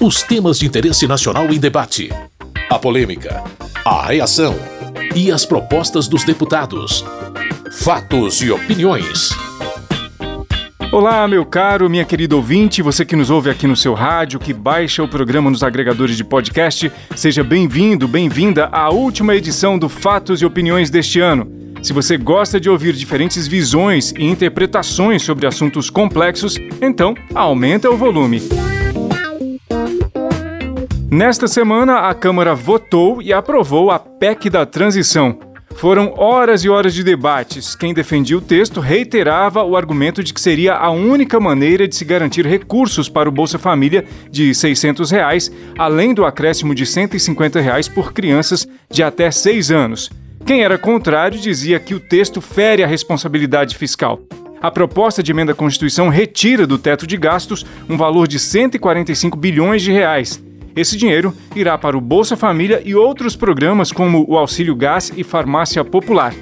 Os temas de interesse nacional em debate. A polêmica. A reação. E as propostas dos deputados. Fatos e opiniões. Olá, meu caro, minha querida ouvinte, você que nos ouve aqui no seu rádio, que baixa o programa nos agregadores de podcast, seja bem-vindo, bem-vinda à última edição do Fatos e Opiniões deste ano. Se você gosta de ouvir diferentes visões e interpretações sobre assuntos complexos, então aumenta o volume. Nesta semana, a Câmara votou e aprovou a PEC da transição. Foram horas e horas de debates. Quem defendia o texto reiterava o argumento de que seria a única maneira de se garantir recursos para o Bolsa Família de 600 reais, além do acréscimo de 150 reais por crianças de até 6 anos. Quem era contrário dizia que o texto fere a responsabilidade fiscal. A proposta de emenda à Constituição retira do teto de gastos um valor de 145 bilhões de reais. Esse dinheiro irá para o Bolsa Família e outros programas como o Auxílio Gás e Farmácia Popular.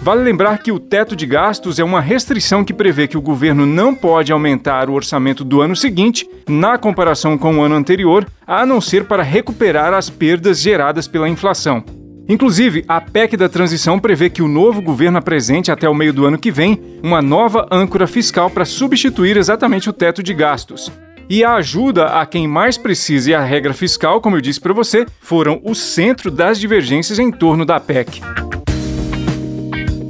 Vale lembrar que o teto de gastos é uma restrição que prevê que o governo não pode aumentar o orçamento do ano seguinte, na comparação com o ano anterior, a não ser para recuperar as perdas geradas pela inflação. Inclusive, a PEC da transição prevê que o novo governo apresente até o meio do ano que vem uma nova âncora fiscal para substituir exatamente o teto de gastos. E a ajuda a quem mais precisa e a regra fiscal, como eu disse para você, foram o centro das divergências em torno da PEC.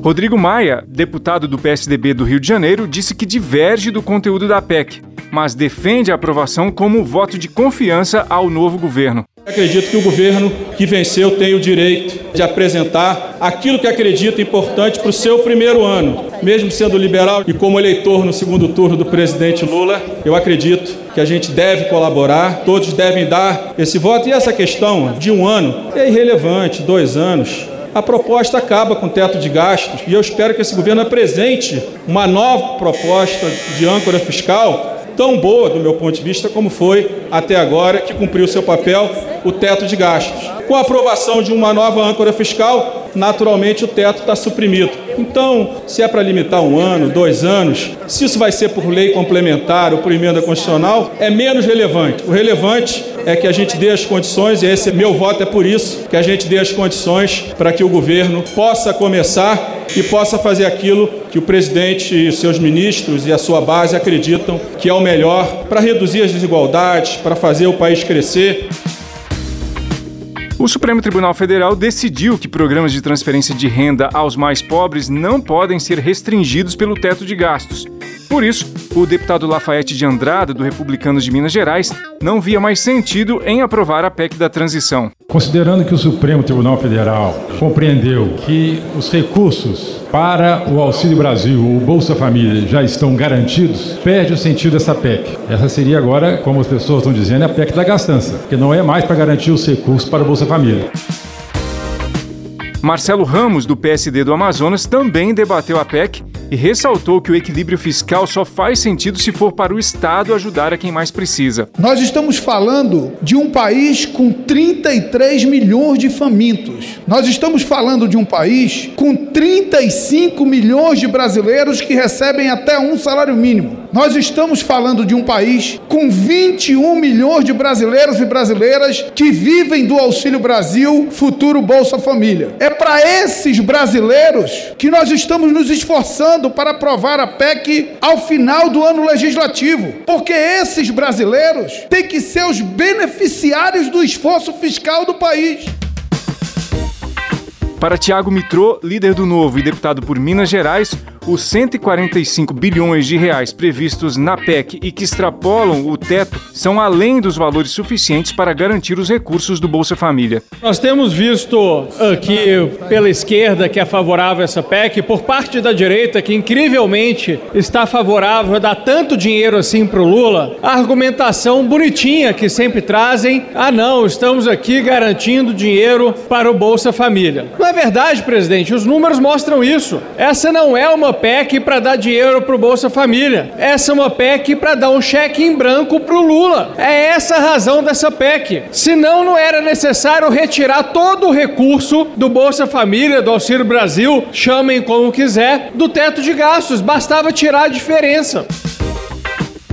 Rodrigo Maia, deputado do PSDB do Rio de Janeiro, disse que diverge do conteúdo da PEC, mas defende a aprovação como voto de confiança ao novo governo. Acredito que o governo que venceu tem o direito de apresentar aquilo que acredita importante para o seu primeiro ano. Mesmo sendo liberal e como eleitor no segundo turno do presidente Lula, eu acredito que a gente deve colaborar, todos devem dar esse voto. E essa questão de um ano é irrelevante, dois anos. A proposta acaba com o teto de gastos e eu espero que esse governo apresente uma nova proposta de âncora fiscal tão boa, do meu ponto de vista, como foi até agora, que cumpriu seu papel, o teto de gastos. Com a aprovação de uma nova âncora fiscal, naturalmente o teto está suprimido. Então, se é para limitar um ano, dois anos, se isso vai ser por lei complementar ou por emenda constitucional, é menos relevante. O relevante é que a gente dê as condições, e esse meu voto é por isso, que a gente dê as condições para que o governo possa começar e possa fazer aquilo que o presidente e seus ministros e a sua base acreditam que é o melhor para reduzir as desigualdades, para fazer o país crescer. O Supremo Tribunal Federal decidiu que programas de transferência de renda aos mais pobres não podem ser restringidos pelo teto de gastos. Por isso, o deputado Lafayette de Andrada, do Republicanos de Minas Gerais, não via mais sentido em aprovar a PEC da transição. Considerando que o Supremo Tribunal Federal compreendeu que os recursos para o Auxílio Brasil, o Bolsa Família, já estão garantidos, perde o sentido dessa PEC. Essa seria agora, como as pessoas estão dizendo, a PEC da gastança, que não é mais para garantir os recursos para o Bolsa Família. Marcelo Ramos, do PSD do Amazonas, também debateu a PEC e ressaltou que o equilíbrio fiscal só faz sentido se for para o Estado ajudar a quem mais precisa. Nós estamos falando de um país com 33 milhões de famintos. Nós estamos falando de um país com 35 milhões de brasileiros que recebem até um salário mínimo. Nós estamos falando de um país com 21 milhões de brasileiros e brasileiras que vivem do Auxílio Brasil, futuro Bolsa Família. É para esses brasileiros que nós estamos nos esforçando para aprovar a PEC ao final do ano legislativo, porque esses brasileiros têm que ser os beneficiários do esforço fiscal do país. Para Tiago Mitrô, líder do Novo e deputado por Minas Gerais, os 145 bilhões de reais previstos na PEC e que extrapolam o teto são além dos valores suficientes para garantir os recursos do Bolsa Família. Nós temos visto aqui pela esquerda que é favorável a essa PEC, por parte da direita que incrivelmente está favorável a dar tanto dinheiro assim para o Lula, a argumentação bonitinha que sempre trazem: ah, não, estamos aqui garantindo dinheiro para o Bolsa Família. Não é verdade, presidente, os números mostram isso. Essa não é uma PEC para dar dinheiro para o Bolsa Família. Essa é uma PEC para dar um cheque em branco para o Lula. É essa a razão dessa PEC. Senão, não era necessário retirar todo o recurso do Bolsa Família, do Auxílio Brasil, chamem como quiser, do teto de gastos. Bastava tirar a diferença.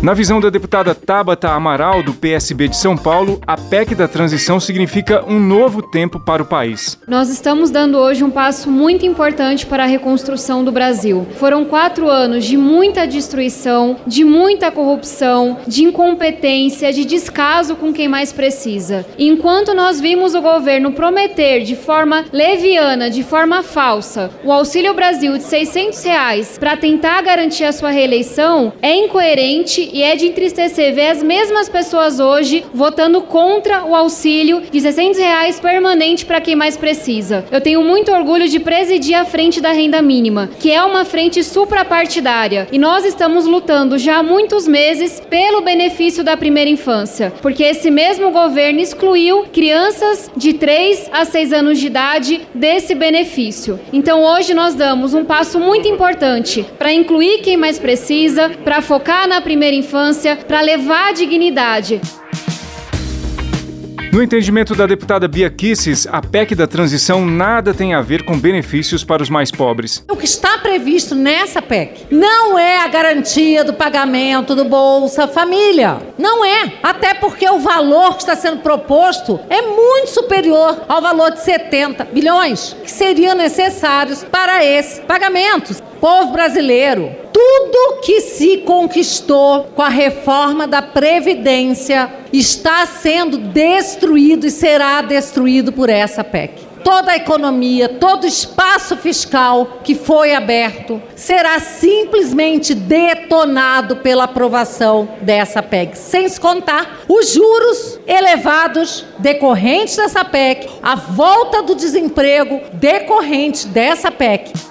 Na visão da deputada Tabata Amaral, do PSB de São Paulo, a PEC da transição significa um novo tempo para o país. Nós estamos dando hoje um passo muito importante para a reconstrução do Brasil. Foram quatro anos de muita destruição, de muita corrupção, de incompetência, de descaso com quem mais precisa. Enquanto nós vimos o governo prometer de forma leviana, de forma falsa, o Auxílio Brasil de 600 reais para tentar garantir a sua reeleição, é incoerente e é de entristecer ver as mesmas pessoas hoje votando contra o auxílio de 600 reais permanente para quem mais precisa. Eu tenho muito orgulho de presidir a frente da renda mínima, que é uma frente suprapartidária, e nós estamos lutando já há muitos meses pelo benefício da primeira infância, porque esse mesmo governo excluiu crianças de 3 a 6 anos de idade desse benefício. Então hoje nós damos um passo muito importante para incluir quem mais precisa, para focar na primeira infância para levar dignidade. No entendimento da deputada Bia Kisses, a PEC da transição nada tem a ver com benefícios para os mais pobres. O que está previsto nessa PEC não é a garantia do pagamento do Bolsa Família. Não é. Até porque o valor que está sendo proposto é muito superior ao valor de 70 bilhões que seriam necessários para esses pagamentos. Povo brasileiro, tudo que se conquistou com a reforma da Previdência está sendo destruído e será destruído por essa PEC. Toda a economia, todo o espaço fiscal que foi aberto será simplesmente detonado pela aprovação dessa PEC. Sem se contar os juros elevados decorrentes dessa PEC, a volta do desemprego decorrente dessa PEC.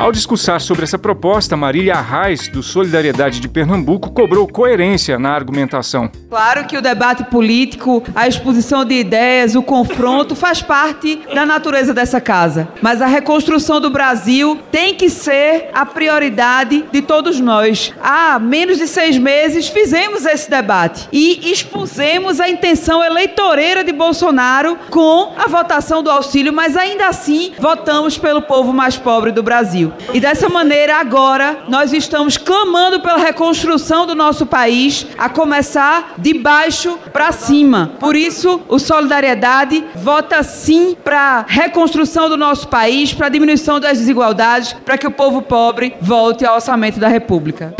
Ao discursar sobre essa proposta, Marília Arraes, do Solidariedade de Pernambuco, cobrou coerência na argumentação. Claro que o debate político, a exposição de ideias, o confronto faz parte da natureza dessa casa. Mas a reconstrução do Brasil tem que ser a prioridade de todos nós. Há menos de seis meses fizemos esse debate e expusemos a intenção eleitoreira de Bolsonaro com a votação do auxílio, mas ainda assim votamos pelo povo mais pobre do Brasil. E dessa maneira, agora, nós estamos clamando pela reconstrução do nosso país, a começar de baixo para cima. Por isso, o Solidariedade vota sim para a reconstrução do nosso país, para a diminuição das desigualdades, para que o povo pobre volte ao orçamento da República.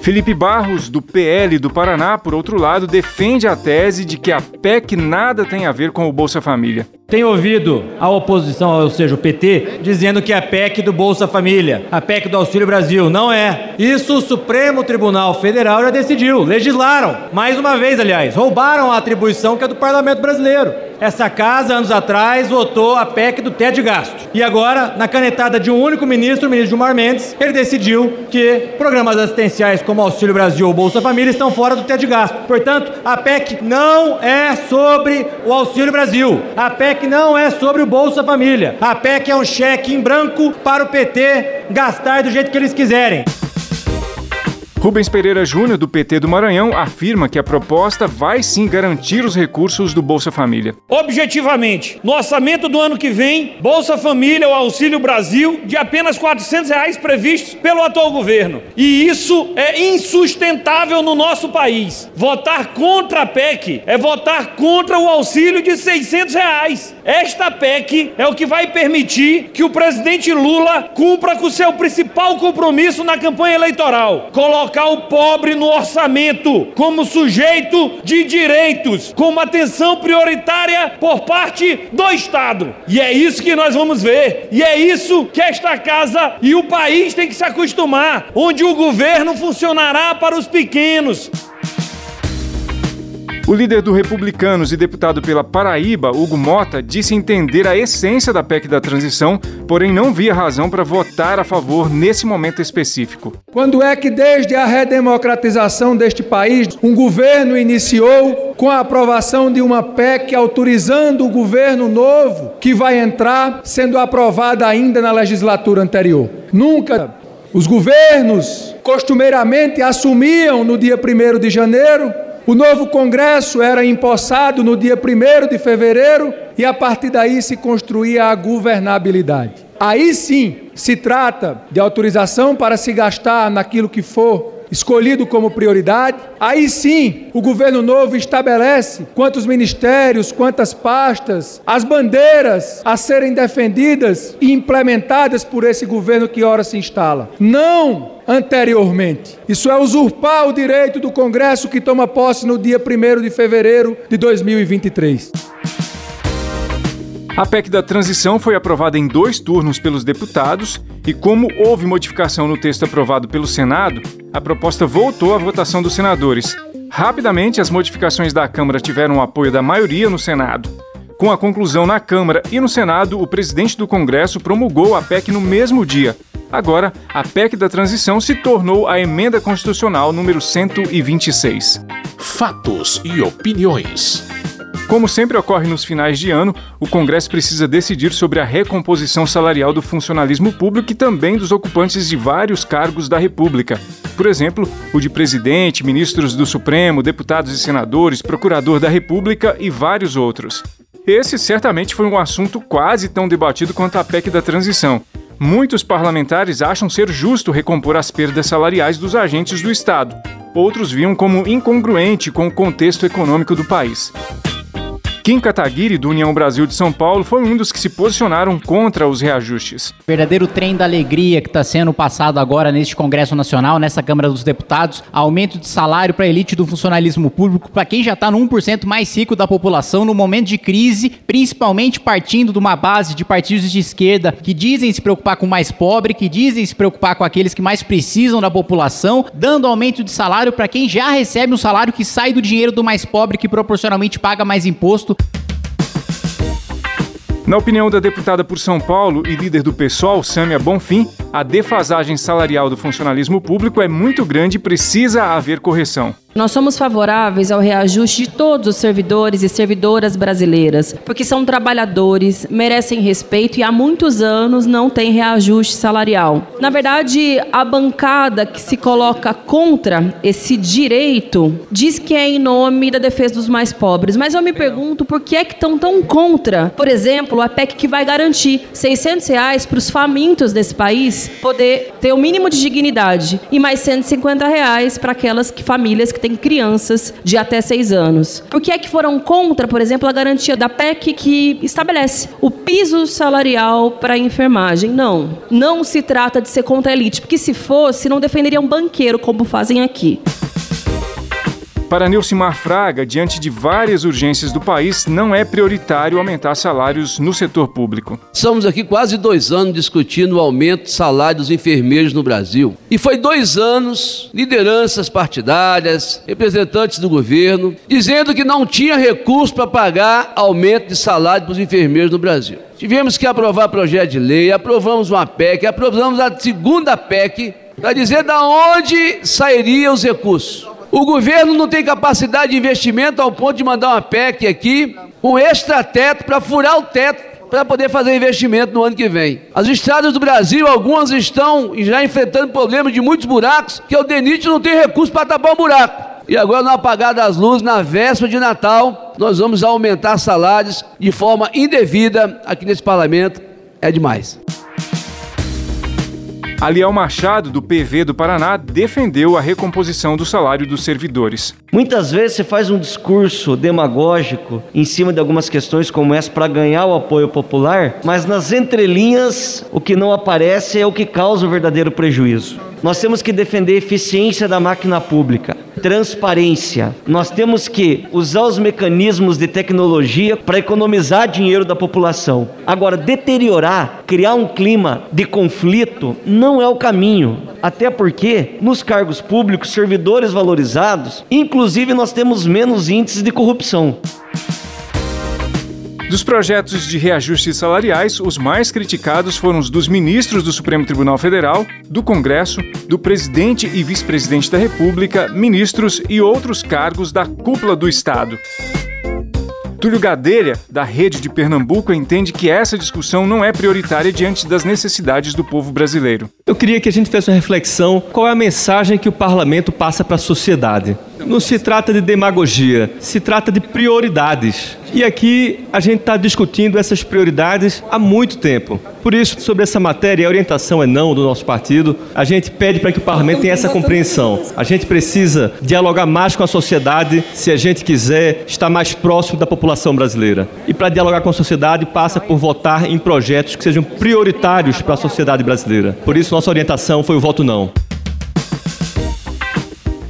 Felipe Barros, do PL do Paraná, por outro lado, defende a tese de que a PEC nada tem a ver com o Bolsa Família. Tem ouvido a oposição, ou seja, o PT, dizendo que é a PEC do Bolsa Família, a PEC do Auxílio Brasil. Não é. Isso o Supremo Tribunal Federal já decidiu. Legislaram. Mais uma vez, aliás, roubaram a atribuição que é do Parlamento Brasileiro. Essa casa, anos atrás, votou a PEC do teto de gasto. E agora, na canetada de um único ministro, o ministro Gilmar Mendes, ele decidiu que programas assistenciais como Auxílio Brasil ou Bolsa Família estão fora do teto de gasto. Portanto, a PEC não é sobre o Auxílio Brasil. A PEC não é sobre o Bolsa Família. A PEC é um cheque em branco para o PT gastar do jeito que eles quiserem. Rubens Pereira Júnior, do PT do Maranhão, afirma que a proposta vai sim garantir os recursos do Bolsa Família. Objetivamente, no orçamento do ano que vem, Bolsa Família ou Auxílio Brasil de apenas 400 reais previstos pelo atual governo. E isso é insustentável no nosso país. Votar contra a PEC é votar contra o auxílio de 600 reais. Esta PEC é o que vai permitir que o presidente Lula cumpra com seu principal compromisso na campanha eleitoral: colocar colocar o pobre no orçamento como sujeito de direitos, com uma atenção prioritária por parte do Estado. E é isso que nós vamos ver. E é isso que esta casa e o país têm que se acostumar, onde o governo funcionará para os pequenos. O líder do Republicanos e deputado pela Paraíba, Hugo Mota, disse entender a essência da PEC da transição, porém não via razão para votar a favor nesse momento específico. Quando é que, desde a redemocratização deste país, um governo iniciou com a aprovação de uma PEC autorizando o governo novo que vai entrar, sendo aprovada ainda na legislatura anterior? Nunca. Os governos costumeiramente assumiam no dia 1 de janeiro o novo Congresso era empossado no dia 1 de fevereiro e a partir daí se construía a governabilidade. Aí sim se trata de autorização para se gastar naquilo que for escolhido como prioridade. Aí sim, o governo novo estabelece quantos ministérios, quantas pastas, as bandeiras a serem defendidas e implementadas por esse governo que ora se instala. Não anteriormente. Isso é usurpar o direito do Congresso que toma posse no dia 1 de fevereiro de 2023. A PEC da transição foi aprovada em dois turnos pelos deputados e, como houve modificação no texto aprovado pelo Senado, a proposta voltou à votação dos senadores. Rapidamente, as modificações da Câmara tiveram o apoio da maioria no Senado. Com a conclusão na Câmara e no Senado, o presidente do Congresso promulgou a PEC no mesmo dia. Agora, a PEC da transição se tornou a emenda constitucional número 126. Fatos e opiniões. Como sempre ocorre nos finais de ano, o Congresso precisa decidir sobre a recomposição salarial do funcionalismo público e também dos ocupantes de vários cargos da República. Por exemplo, o de presidente, ministros do Supremo, deputados e senadores, procurador da República e vários outros. Esse certamente foi um assunto quase tão debatido quanto a PEC da transição. Muitos parlamentares acham ser justo recompor as perdas salariais dos agentes do Estado. Outros viam como incongruente com o contexto econômico do país. Kim Kataguiri, do União Brasil de São Paulo, foi um dos que se posicionaram contra os reajustes. Verdadeiro trem da alegria que está sendo passado agora neste Congresso Nacional, nessa Câmara dos Deputados, aumento de salário para a elite do funcionalismo público, para quem já está no 1% mais rico da população no momento de crise, principalmente partindo de uma base de partidos de esquerda que dizem se preocupar com o mais pobre, que dizem se preocupar com aqueles que mais precisam da população, dando aumento de salário para quem já recebe um salário que sai do dinheiro do mais pobre, que proporcionalmente paga mais imposto na opinião da deputada por São Paulo e líder do PSOL, Sâmia Bonfim, a defasagem salarial do funcionalismo público é muito grande e precisa haver correção. Nós somos favoráveis ao reajuste de todos os servidores e servidoras brasileiras, porque são trabalhadores, merecem respeito e há muitos anos não tem reajuste salarial. Na verdade, a bancada que se coloca contra esse direito diz que é em nome da defesa dos mais pobres, mas eu me pergunto por que é que estão tão contra, por exemplo, a PEC que vai garantir 600 reais para os famintos desse país poder ter o mínimo de dignidade e mais 150 reais para aquelas que, famílias que que têm crianças de até seis anos. Por que é que foram contra, por exemplo, a garantia da PEC que estabelece o piso salarial para a enfermagem? Não. Não se trata de ser contra a elite, porque se fosse, não defenderiam banqueiro como fazem aqui. Para Nilcimar Fraga, diante de várias urgências do país, não é prioritário aumentar salários no setor público. Estamos aqui quase dois anos discutindo o aumento de salário dos enfermeiros no Brasil. E foi dois anos, lideranças partidárias, representantes do governo, dizendo que não tinha recurso para pagar aumento de salário para os enfermeiros no Brasil. Tivemos que aprovar projeto de lei, aprovamos uma PEC, aprovamos a segunda PEC para dizer da onde sairiam os recursos. O governo não tem capacidade de investimento ao ponto de mandar uma PEC aqui, um extra-teto para furar o teto para poder fazer investimento no ano que vem. As estradas do Brasil, algumas estão já enfrentando problemas de muitos buracos, que o DENIT não tem recurso para tapar o buraco. E agora, no apagar das luzes, na véspera de Natal, nós vamos aumentar salários de forma indevida aqui nesse parlamento. É demais. Aliel Machado, do PV do Paraná, defendeu a recomposição do salário dos servidores. Muitas vezes você faz um discurso demagógico em cima de algumas questões como essa para ganhar o apoio popular, mas nas entrelinhas o que não aparece é o que causa o verdadeiro prejuízo. Nós temos que defender a eficiência da máquina pública, transparência. Nós temos que usar os mecanismos de tecnologia para economizar dinheiro da população. Agora, deteriorar, criar um clima de conflito não é o caminho. Até porque, nos cargos públicos, servidores valorizados, inclusive nós temos menos índices de corrupção. Dos projetos de reajustes salariais, os mais criticados foram os dos ministros do Supremo Tribunal Federal, do Congresso, do presidente e vice-presidente da República, ministros e outros cargos da cúpula do Estado. Túlio Gadelha, da Rede de Pernambuco, entende que essa discussão não é prioritária diante das necessidades do povo brasileiro. Eu queria que a gente fizesse uma reflexão qual é a mensagem que o parlamento passa para a sociedade. Não se trata de demagogia, se trata de prioridades. E aqui a gente está discutindo essas prioridades há muito tempo. Por isso, sobre essa matéria, a orientação é não do nosso partido. A gente pede para que o parlamento tenha essa compreensão. A gente precisa dialogar mais com a sociedade se a gente quiser estar mais próximo da população brasileira. E para dialogar com a sociedade passa por votar em projetos que sejam prioritários para a sociedade brasileira. Por isso, nossa orientação foi o voto não.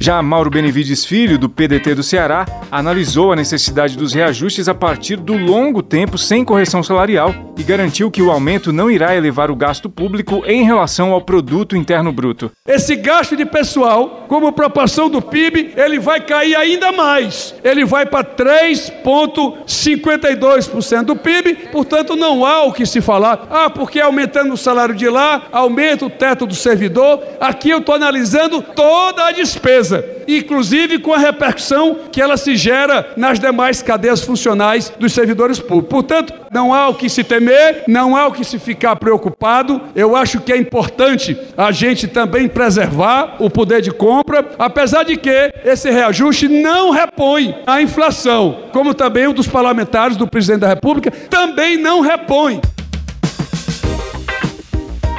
Já Mauro Benevides Filho, do PDT do Ceará, analisou a necessidade dos reajustes a partir do longo tempo sem correção salarial e garantiu que o aumento não irá elevar o gasto público em relação ao produto interno bruto. Esse gasto de pessoal, como proporção do PIB, ele vai cair ainda mais. Ele vai para 3,52% do PIB, portanto não há o que se falar. Ah, porque aumentando o salário de lá, aumenta o teto do servidor. Aqui eu estou analisando toda a despesa inclusive com a repercussão que ela se gera nas demais cadeias funcionais dos servidores públicos. Portanto, não há o que se temer, não há o que se ficar preocupado. Eu acho que é importante a gente também preservar o poder de compra, apesar de que esse reajuste não repõe a inflação, como também o dos parlamentares do presidente da República também não repõe.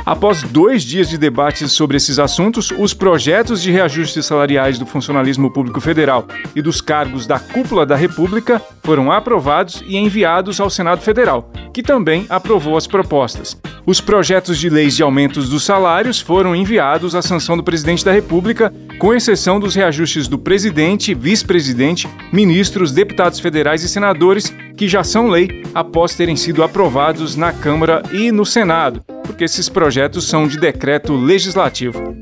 Após dois dias de debates sobre esses assuntos, os projetos de reajustes salariais do funcionalismo público federal e dos cargos da cúpula da República foram aprovados e enviados ao Senado Federal, que também aprovou as propostas. Os projetos de leis de aumentos dos salários foram enviados à sanção do presidente da República, com exceção dos reajustes do presidente, vice-presidente, ministros, deputados federais e senadores, que já são lei após terem sido aprovados na Câmara e no Senado porque esses projetos são de decreto legislativo.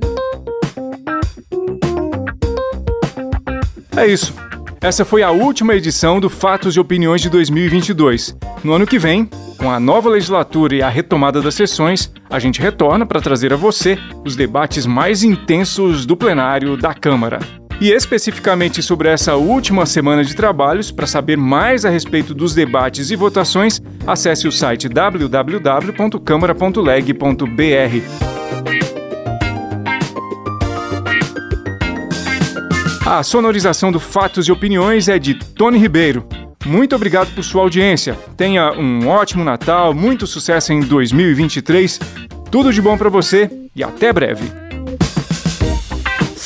É isso. Essa foi a última edição do Fatos e Opiniões de 2022. No ano que vem, com a nova legislatura e a retomada das sessões, a gente retorna para trazer a você os debates mais intensos do plenário da Câmara. E especificamente sobre essa última semana de trabalhos, para saber mais a respeito dos debates e votações, acesse o site www.câmara.leg.br. A sonorização do Fatos e Opiniões é de Tony Ribeiro. Muito obrigado por sua audiência. Tenha um ótimo Natal, muito sucesso em 2023. Tudo de bom para você e até breve.